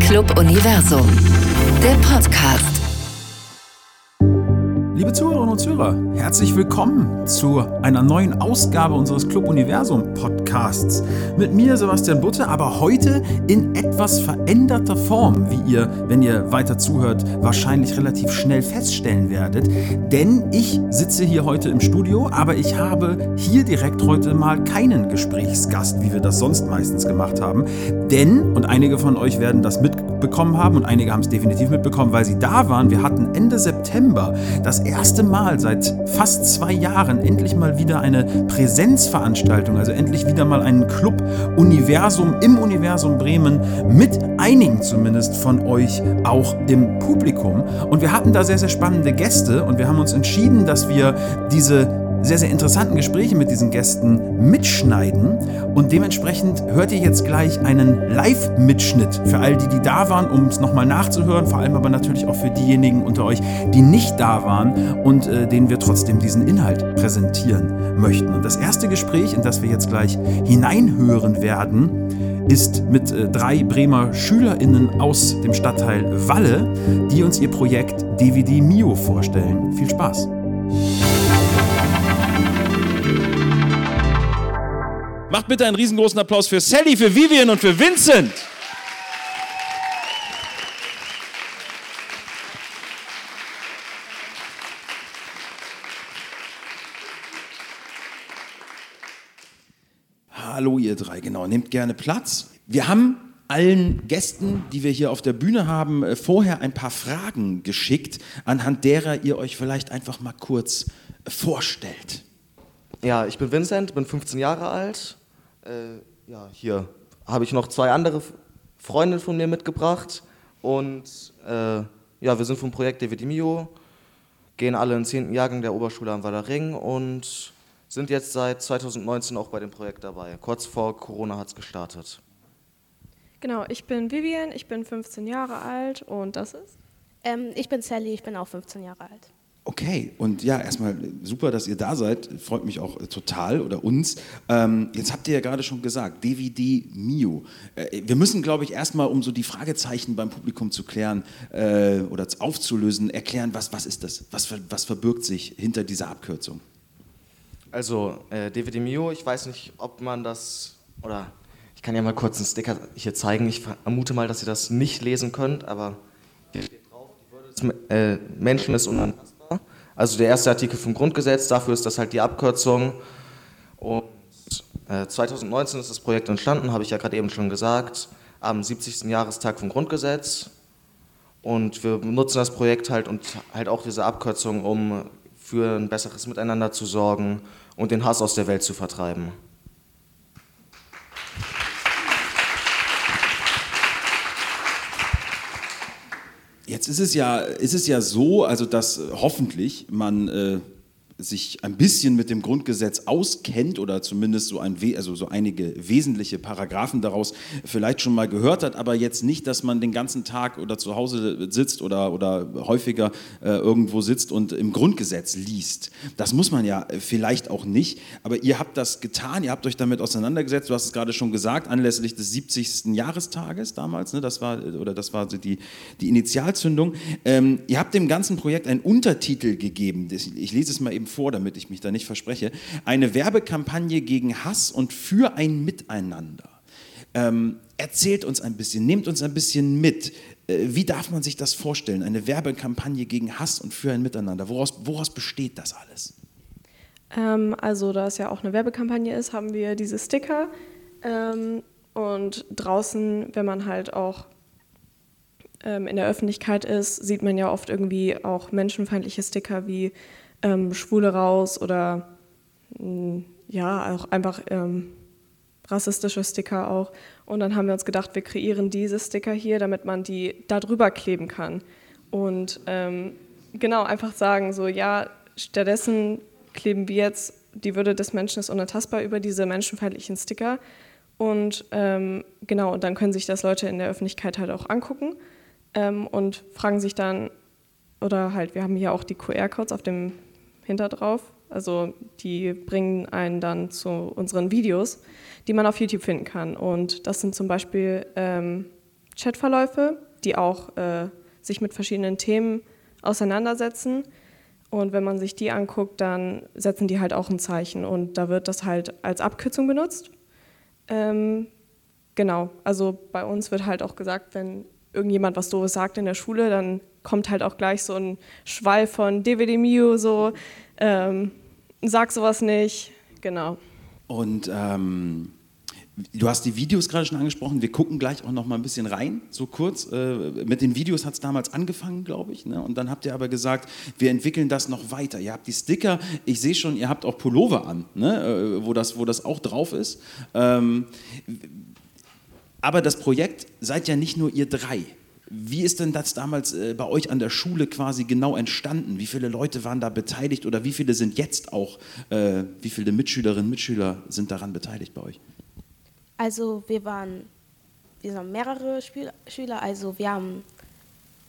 Club Universum, der Podcast. Liebe Zuhörerinnen und Zuhörer, herzlich willkommen zu einer neuen Ausgabe unseres Club Universum Podcasts. Mit mir Sebastian Butte, aber heute in etwas veränderter Form, wie ihr, wenn ihr weiter zuhört, wahrscheinlich relativ schnell feststellen werdet. Denn ich sitze hier heute im Studio, aber ich habe hier direkt heute mal keinen Gesprächsgast, wie wir das sonst meistens gemacht haben. Denn, und einige von euch werden das mitbekommen haben und einige haben es definitiv mitbekommen, weil sie da waren, wir hatten Ende September das erste Mal seit fast zwei Jahren endlich mal wieder eine Präsenzveranstaltung, also endlich wieder mal einen Club Universum im Universum Bremen mit einigen zumindest von euch auch im Publikum. Und wir hatten da sehr, sehr spannende Gäste und wir haben uns entschieden, dass wir diese sehr, sehr interessanten Gespräche mit diesen Gästen mitschneiden. Und dementsprechend hört ihr jetzt gleich einen Live-Mitschnitt für all die, die da waren, um es nochmal nachzuhören. Vor allem aber natürlich auch für diejenigen unter euch, die nicht da waren und äh, denen wir trotzdem diesen Inhalt präsentieren möchten. Und das erste Gespräch, in das wir jetzt gleich hineinhören werden, ist mit äh, drei Bremer SchülerInnen aus dem Stadtteil Walle, die uns ihr Projekt DVD Mio vorstellen. Viel Spaß! Macht bitte einen riesengroßen Applaus für Sally, für Vivian und für Vincent. Hallo ihr drei, genau, nehmt gerne Platz. Wir haben allen Gästen, die wir hier auf der Bühne haben, äh, vorher ein paar Fragen geschickt, anhand derer ihr euch vielleicht einfach mal kurz vorstellt. Ja, ich bin Vincent, bin 15 Jahre alt, äh, ja, hier habe ich noch zwei andere Freunde von mir mitgebracht. Und äh, ja, wir sind vom Projekt DVD Mio, gehen alle in den 10. Jahrgang der Oberschule am Ring und sind jetzt seit 2019 auch bei dem Projekt dabei. Kurz vor Corona hat es gestartet. Genau, ich bin Vivian, ich bin 15 Jahre alt und das ist? Ähm, ich bin Sally, ich bin auch 15 Jahre alt. Okay, und ja, erstmal super, dass ihr da seid. Freut mich auch total oder uns. Ähm, jetzt habt ihr ja gerade schon gesagt, DVD Mio. Äh, wir müssen, glaube ich, erstmal, um so die Fragezeichen beim Publikum zu klären äh, oder aufzulösen, erklären, was, was ist das? Was, was verbirgt sich hinter dieser Abkürzung? Also, äh, DVD Mio, ich weiß nicht, ob man das, oder ich kann ja mal kurz einen Sticker hier zeigen. Ich vermute mal, dass ihr das nicht lesen könnt, aber hier steht drauf, die Würde des äh, Menschen ist unantastbar. Also der erste Artikel vom Grundgesetz, dafür ist das halt die Abkürzung. Und äh, 2019 ist das Projekt entstanden, habe ich ja gerade eben schon gesagt, am 70. Jahrestag vom Grundgesetz. Und wir nutzen das Projekt halt und halt auch diese Abkürzung, um für ein besseres Miteinander zu sorgen und den Hass aus der Welt zu vertreiben. Jetzt ist es ja, ist es ja so, also dass hoffentlich man äh, sich ein bisschen mit dem Grundgesetz auskennt oder zumindest so, ein, also so einige wesentliche Paragraphen daraus vielleicht schon mal gehört hat, aber jetzt nicht, dass man den ganzen Tag oder zu Hause sitzt oder, oder häufiger äh, irgendwo sitzt und im Grundgesetz liest. Das muss man ja vielleicht auch nicht, aber ihr habt das getan, ihr habt euch damit auseinandergesetzt, du hast es gerade schon gesagt, anlässlich des 70. Jahrestages damals, ne, das war, oder das war die, die Initialzündung. Ähm, ihr habt dem ganzen Projekt einen Untertitel gegeben, ich lese es mal eben vor, damit ich mich da nicht verspreche. Eine Werbekampagne gegen Hass und für ein Miteinander. Ähm, erzählt uns ein bisschen, nehmt uns ein bisschen mit. Äh, wie darf man sich das vorstellen? Eine Werbekampagne gegen Hass und für ein Miteinander. Woraus, woraus besteht das alles? Ähm, also, da es ja auch eine Werbekampagne ist, haben wir diese Sticker. Ähm, und draußen, wenn man halt auch ähm, in der Öffentlichkeit ist, sieht man ja oft irgendwie auch menschenfeindliche Sticker wie ähm, Schwule raus oder mh, mm, ja, auch einfach ähm, rassistische Sticker auch. Und dann haben wir uns gedacht, wir kreieren diese Sticker hier, damit man die da drüber kleben kann. Und ähm, genau, einfach sagen, so ja, stattdessen kleben wir jetzt die Würde des Menschen ist unantastbar über diese menschenfeindlichen Sticker. Und ähm, genau, und dann können sich das Leute in der Öffentlichkeit halt auch angucken ähm, und fragen sich dann, oder halt, wir haben hier auch die QR-Codes auf dem hinter drauf. Also die bringen einen dann zu unseren Videos, die man auf YouTube finden kann. Und das sind zum Beispiel ähm, Chatverläufe, die auch äh, sich mit verschiedenen Themen auseinandersetzen. Und wenn man sich die anguckt, dann setzen die halt auch ein Zeichen und da wird das halt als Abkürzung benutzt. Ähm, genau, also bei uns wird halt auch gesagt, wenn irgendjemand was Doofes sagt in der Schule, dann kommt halt auch gleich so ein Schwall von DVD Mio, so, ähm, sag sowas nicht, genau. Und ähm, Du hast die Videos gerade schon angesprochen. Wir gucken gleich auch noch mal ein bisschen rein, so kurz. Äh, mit den Videos hat es damals angefangen, glaube ich. Ne? Und dann habt ihr aber gesagt, wir entwickeln das noch weiter. Ihr habt die Sticker. Ich sehe schon, ihr habt auch Pullover an, ne? Äh, wo, das, wo das auch drauf ist. Ähm, aber das Projekt seid ja nicht nur ihr drei. Wie ist denn das damals äh, bei euch an der Schule quasi genau entstanden? Wie viele Leute waren da beteiligt oder wie viele sind jetzt auch, äh, wie viele Mitschülerinnen und Mitschüler sind daran beteiligt bei euch? Also wir waren, wir sind mehrere Schüler, also wir haben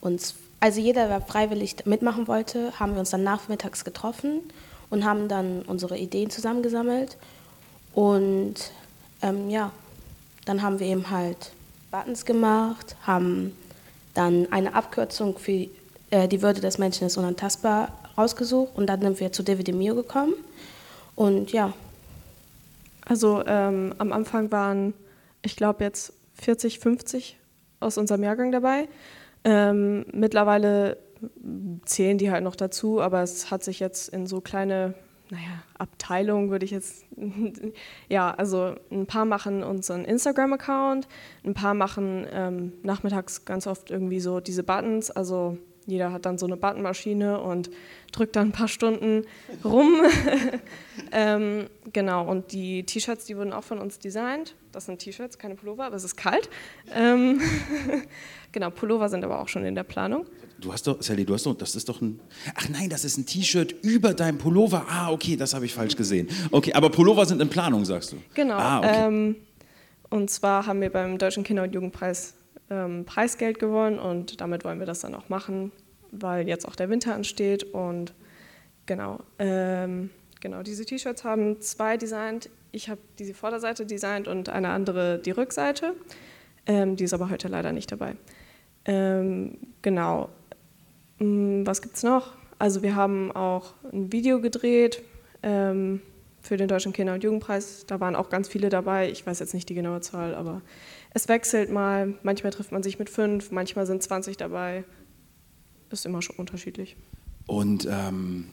uns, also jeder, der freiwillig mitmachen wollte, haben wir uns dann nachmittags getroffen und haben dann unsere Ideen zusammengesammelt und ähm, ja, dann haben wir eben halt Buttons gemacht, haben dann eine Abkürzung für äh, die Würde des Menschen ist unantastbar rausgesucht und dann sind wir zu David Mio gekommen und ja, also ähm, am Anfang waren, ich glaube, jetzt 40, 50 aus unserem Jahrgang dabei. Ähm, mittlerweile zählen die halt noch dazu, aber es hat sich jetzt in so kleine, naja, Abteilungen würde ich jetzt, ja, also ein paar machen unseren Instagram-Account, ein paar machen ähm, nachmittags ganz oft irgendwie so diese Buttons, also jeder hat dann so eine Buttonmaschine und drückt dann ein paar Stunden rum. ähm, genau, und die T-Shirts, die wurden auch von uns designt. Das sind T-Shirts, keine Pullover, aber es ist kalt. Ähm, genau, Pullover sind aber auch schon in der Planung. Du hast doch, Sally, du hast doch, das ist doch ein. Ach nein, das ist ein T-Shirt über deinem Pullover. Ah, okay, das habe ich falsch gesehen. Okay, aber Pullover sind in Planung, sagst du? Genau. Ah, okay. ähm, und zwar haben wir beim Deutschen Kinder- und Jugendpreis ähm, Preisgeld gewonnen und damit wollen wir das dann auch machen, weil jetzt auch der Winter ansteht und genau, ähm, genau diese T-Shirts haben zwei designt. Ich habe diese Vorderseite designt und eine andere die Rückseite. Ähm, die ist aber heute leider nicht dabei. Ähm, genau. Hm, was gibt es noch? Also wir haben auch ein Video gedreht ähm, für den Deutschen Kinder- und Jugendpreis. Da waren auch ganz viele dabei. Ich weiß jetzt nicht die genaue Zahl, aber es wechselt mal. Manchmal trifft man sich mit fünf, manchmal sind 20 dabei. Ist immer schon unterschiedlich. Und ähm,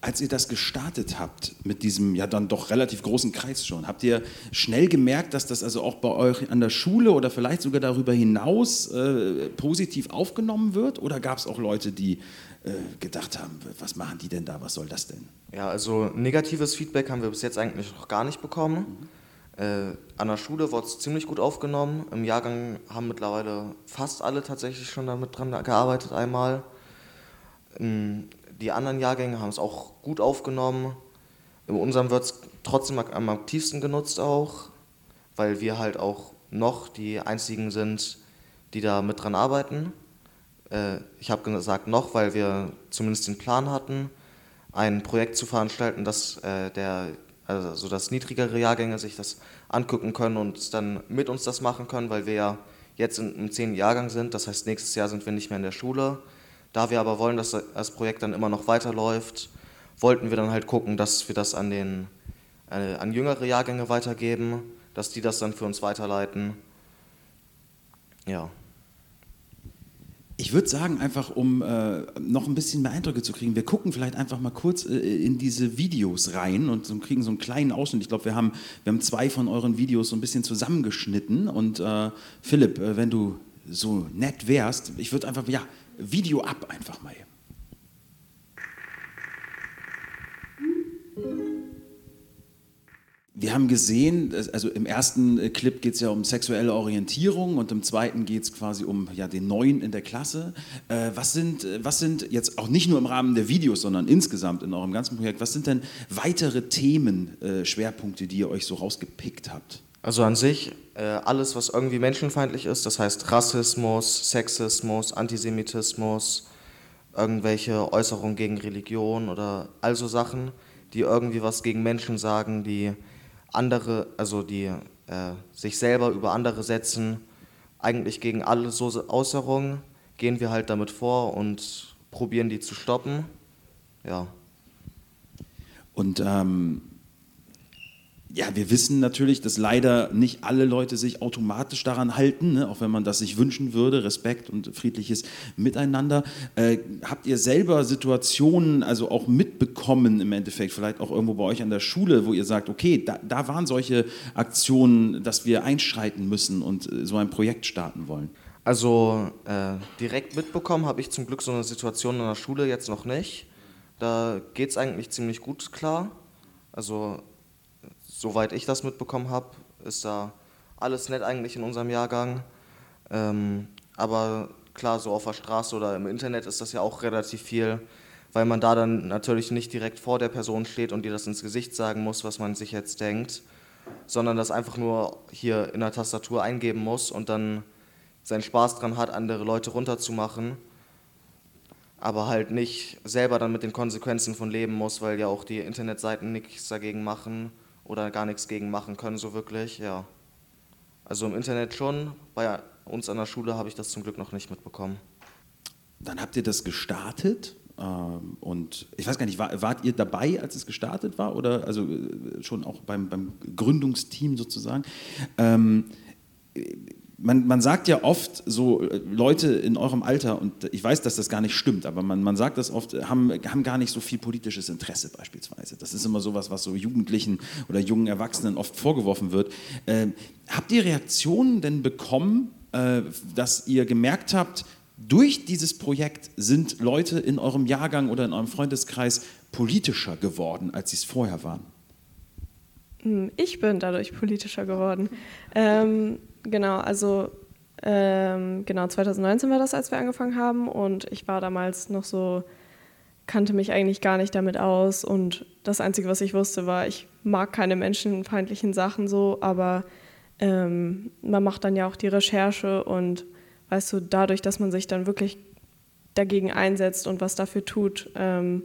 als ihr das gestartet habt mit diesem ja dann doch relativ großen Kreis schon, habt ihr schnell gemerkt, dass das also auch bei euch an der Schule oder vielleicht sogar darüber hinaus äh, positiv aufgenommen wird? Oder gab es auch Leute, die äh, gedacht haben, was machen die denn da, was soll das denn? Ja, also negatives Feedback haben wir bis jetzt eigentlich noch gar nicht bekommen. Mhm. Äh, an der Schule wurde es ziemlich gut aufgenommen. Im Jahrgang haben mittlerweile fast alle tatsächlich schon damit dran gearbeitet einmal. Ähm, die anderen Jahrgänge haben es auch gut aufgenommen. In unserem wird es trotzdem am aktivsten genutzt auch, weil wir halt auch noch die einzigen sind, die da mit dran arbeiten. Äh, ich habe gesagt noch, weil wir zumindest den Plan hatten, ein Projekt zu veranstalten, das äh, der also so dass niedrigere Jahrgänge sich das angucken können und dann mit uns das machen können, weil wir ja jetzt im 10. Jahrgang sind. Das heißt, nächstes Jahr sind wir nicht mehr in der Schule. Da wir aber wollen, dass das Projekt dann immer noch weiterläuft, wollten wir dann halt gucken, dass wir das an, den, äh, an jüngere Jahrgänge weitergeben, dass die das dann für uns weiterleiten. Ja. Ich würde sagen, einfach um äh, noch ein bisschen mehr Eindrücke zu kriegen, wir gucken vielleicht einfach mal kurz äh, in diese Videos rein und so, kriegen so einen kleinen Ausschnitt. Ich glaube, wir haben, wir haben zwei von euren Videos so ein bisschen zusammengeschnitten. Und äh, Philipp, äh, wenn du so nett wärst, ich würde einfach, ja, Video ab einfach mal. Wir haben gesehen, also im ersten äh, Clip geht es ja um sexuelle Orientierung und im zweiten geht es quasi um ja, den Neuen in der Klasse. Äh, was, sind, äh, was sind jetzt auch nicht nur im Rahmen der Videos, sondern insgesamt in eurem ganzen Projekt, was sind denn weitere Themen, äh, Schwerpunkte, die ihr euch so rausgepickt habt? Also an sich äh, alles, was irgendwie menschenfeindlich ist, das heißt Rassismus, Sexismus, Antisemitismus, irgendwelche Äußerungen gegen Religion oder also Sachen, die irgendwie was gegen Menschen sagen, die andere, also die äh, sich selber über andere setzen, eigentlich gegen alle so Äußerungen gehen wir halt damit vor und probieren die zu stoppen. Ja. Und ähm, ja, wir wissen natürlich, dass leider nicht alle Leute sich automatisch daran halten, ne? auch wenn man das sich wünschen würde, Respekt und friedliches Miteinander. Äh, habt ihr selber Situationen, also auch mitbekommen im Endeffekt, vielleicht auch irgendwo bei euch an der Schule, wo ihr sagt, okay, da, da waren solche Aktionen, dass wir einschreiten müssen und äh, so ein Projekt starten wollen? Also äh, direkt mitbekommen habe ich zum Glück so eine Situation in der Schule jetzt noch nicht. Da geht es eigentlich ziemlich gut klar. Also soweit ich das mitbekommen habe, ist da alles nett eigentlich in unserem Jahrgang. Ähm, aber klar, so auf der Straße oder im Internet ist das ja auch relativ viel, weil man da dann natürlich nicht direkt vor der Person steht und dir das ins Gesicht sagen muss, was man sich jetzt denkt, sondern das einfach nur hier in der Tastatur eingeben muss und dann seinen Spaß dran hat, andere Leute runterzumachen, aber halt nicht selber dann mit den Konsequenzen von leben muss, weil ja auch die Internetseiten nichts dagegen machen oder gar nichts gegen machen können, so wirklich, ja. Also im Internet schon, bei uns an der Schule habe ich das zum Glück noch nicht mitbekommen. Dann habt ihr das gestartet ähm, und ich weiß gar nicht, wart ihr dabei, als es gestartet war oder also äh, schon auch beim, beim Gründungsteam sozusagen? Ähm, man, man sagt ja oft, so äh, Leute in eurem Alter, und ich weiß, dass das gar nicht stimmt, aber man, man sagt das oft, haben, haben gar nicht so viel politisches Interesse beispielsweise. Das ist immer sowas, was so Jugendlichen oder jungen Erwachsenen oft vorgeworfen wird. Äh, habt ihr Reaktionen denn bekommen, äh, dass ihr gemerkt habt, durch dieses Projekt sind Leute in eurem Jahrgang oder in eurem Freundeskreis politischer geworden, als sie es vorher waren? Hm, ich bin dadurch politischer geworden. Ähm, Genau, also ähm, genau 2019 war das, als wir angefangen haben und ich war damals noch so, kannte mich eigentlich gar nicht damit aus und das Einzige, was ich wusste, war, ich mag keine menschenfeindlichen Sachen so, aber ähm, man macht dann ja auch die Recherche und weißt du, dadurch, dass man sich dann wirklich dagegen einsetzt und was dafür tut, ähm,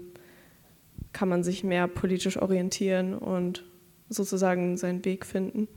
kann man sich mehr politisch orientieren und sozusagen seinen Weg finden.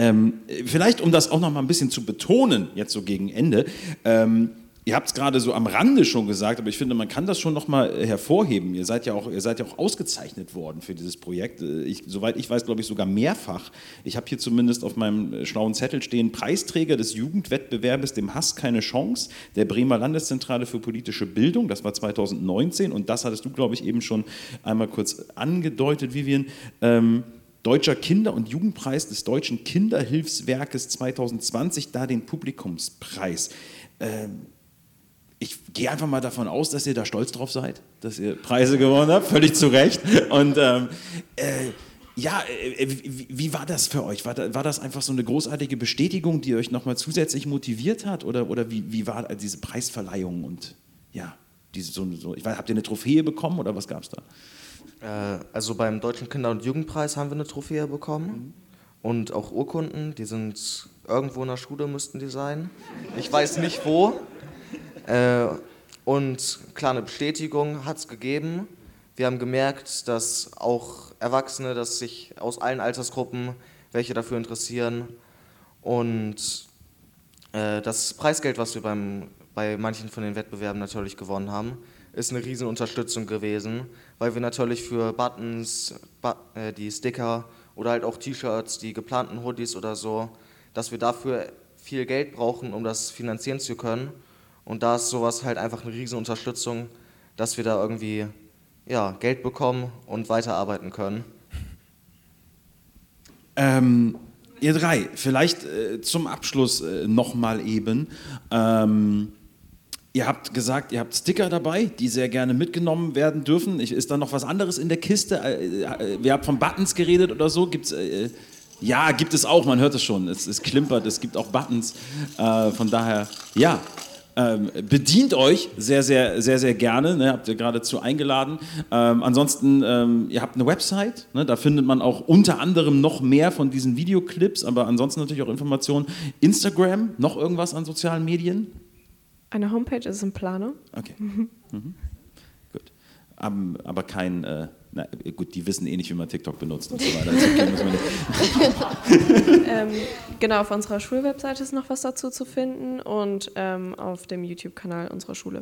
Ähm, vielleicht, um das auch noch mal ein bisschen zu betonen, jetzt so gegen Ende. Ähm, Ihr habt es gerade so am Rande schon gesagt, aber ich finde, man kann das schon noch mal hervorheben. Ihr seid ja auch, ihr seid ja auch ausgezeichnet worden für dieses Projekt. Ich, soweit ich weiß, glaube ich sogar mehrfach. Ich habe hier zumindest auf meinem schlauen Zettel stehen: Preisträger des Jugendwettbewerbes Dem Hass keine Chance der Bremer Landeszentrale für politische Bildung. Das war 2019 und das hattest du, glaube ich, eben schon einmal kurz angedeutet, Vivian. Ähm, Deutscher Kinder- und Jugendpreis des Deutschen Kinderhilfswerkes 2020, da den Publikumspreis. Ähm, ich gehe einfach mal davon aus, dass ihr da stolz drauf seid, dass ihr Preise gewonnen habt, völlig zu Recht. Und ähm, äh, ja, äh, wie, wie, war das für euch? War, da, war, das einfach so eine großartige Bestätigung, die euch nochmal zusätzlich motiviert hat? Oder, oder wie, wie, war diese Preisverleihung? Und ja, diese, so, so, ich weiß, habt ihr eine Trophäe bekommen oder was gab es da? Äh, also beim Deutschen Kinder- und Jugendpreis haben wir eine Trophäe bekommen mhm. und auch Urkunden, die sind irgendwo in der Schule, müssten die sein. Ich weiß nicht wo. Äh, und klar, eine Bestätigung hat es gegeben. Wir haben gemerkt, dass auch Erwachsene, dass sich aus allen Altersgruppen welche dafür interessieren. Und äh, das Preisgeld, was wir beim, bei manchen von den Wettbewerben natürlich gewonnen haben, ist eine Riesenunterstützung gewesen, weil wir natürlich für Buttons, äh, die Sticker oder halt auch T-Shirts, die geplanten Hoodies oder so, dass wir dafür viel Geld brauchen, um das finanzieren zu können. Und da ist sowas halt einfach eine Riesenunterstützung, dass wir da irgendwie ja, Geld bekommen und weiterarbeiten können. Ähm, ihr drei, vielleicht äh, zum Abschluss äh, nochmal eben. Ähm, Ihr habt gesagt, ihr habt Sticker dabei, die sehr gerne mitgenommen werden dürfen. Ist da noch was anderes in der Kiste? Äh, äh, wir haben von Buttons geredet oder so. Gibt's, äh, ja, gibt es auch, man hört es schon. Es, es klimpert, es gibt auch Buttons. Äh, von daher, ja, ähm, bedient euch sehr, sehr, sehr, sehr gerne. Ne, habt ihr geradezu eingeladen. Ähm, ansonsten, ähm, ihr habt eine Website. Ne, da findet man auch unter anderem noch mehr von diesen Videoclips, aber ansonsten natürlich auch Informationen. Instagram, noch irgendwas an sozialen Medien? Eine Homepage ist in Planung. Okay. Mhm. Mhm. Gut. Um, aber kein, äh, Na gut, die wissen eh nicht, wie man TikTok benutzt und so weiter. Das ähm, genau, auf unserer Schulwebseite ist noch was dazu zu finden und ähm, auf dem YouTube-Kanal unserer Schule.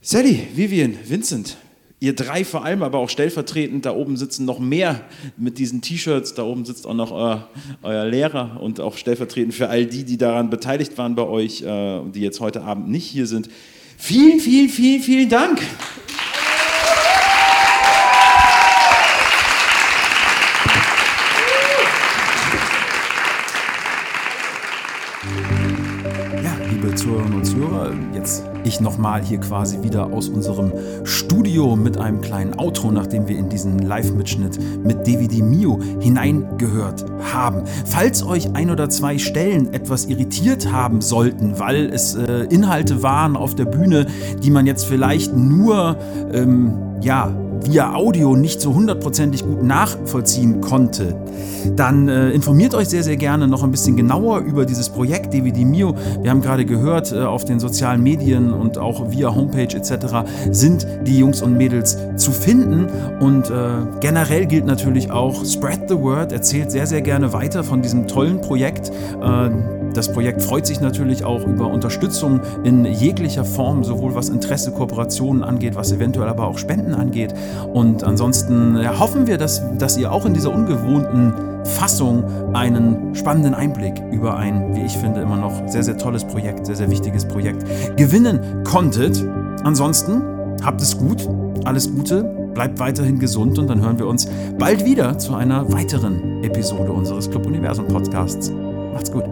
Sally, Vivian, Vincent, ihr drei vor allem, aber auch stellvertretend, da oben sitzen noch mehr mit diesen T-Shirts, da oben sitzt auch noch euer, euer, Lehrer und auch stellvertretend für all die, die daran beteiligt waren bei euch, äh, die jetzt heute Abend nicht hier sind. Vielen, vielen, vielen, vielen Dank. Ich nochmal hier quasi wieder aus unserem Studio mit einem kleinen Outro, nachdem wir in diesen Live-Mitschnitt mit DVD Mio hineingehört haben. Falls euch ein oder zwei Stellen etwas irritiert haben sollten, weil es äh, Inhalte waren auf der Bühne, die man jetzt vielleicht nur, ähm, ja, via Audio nicht so hundertprozentig gut nachvollziehen konnte, dann äh, informiert euch sehr, sehr gerne noch ein bisschen genauer über dieses Projekt DVD Mio. Wir haben gerade gehört, äh, auf den sozialen Medien und auch via Homepage etc. sind die Jungs und Mädels zu finden. Und äh, generell gilt natürlich auch, spread the word, erzählt sehr, sehr gerne weiter von diesem tollen Projekt. Äh, das Projekt freut sich natürlich auch über Unterstützung in jeglicher Form, sowohl was Interesse, Kooperationen angeht, was eventuell aber auch Spenden angeht. Und ansonsten ja, hoffen wir, dass, dass ihr auch in dieser ungewohnten Fassung einen spannenden Einblick über ein, wie ich finde, immer noch sehr, sehr tolles Projekt, sehr, sehr wichtiges Projekt gewinnen konntet. Ansonsten habt es gut, alles Gute, bleibt weiterhin gesund und dann hören wir uns bald wieder zu einer weiteren Episode unseres Club Universum Podcasts. Macht's gut.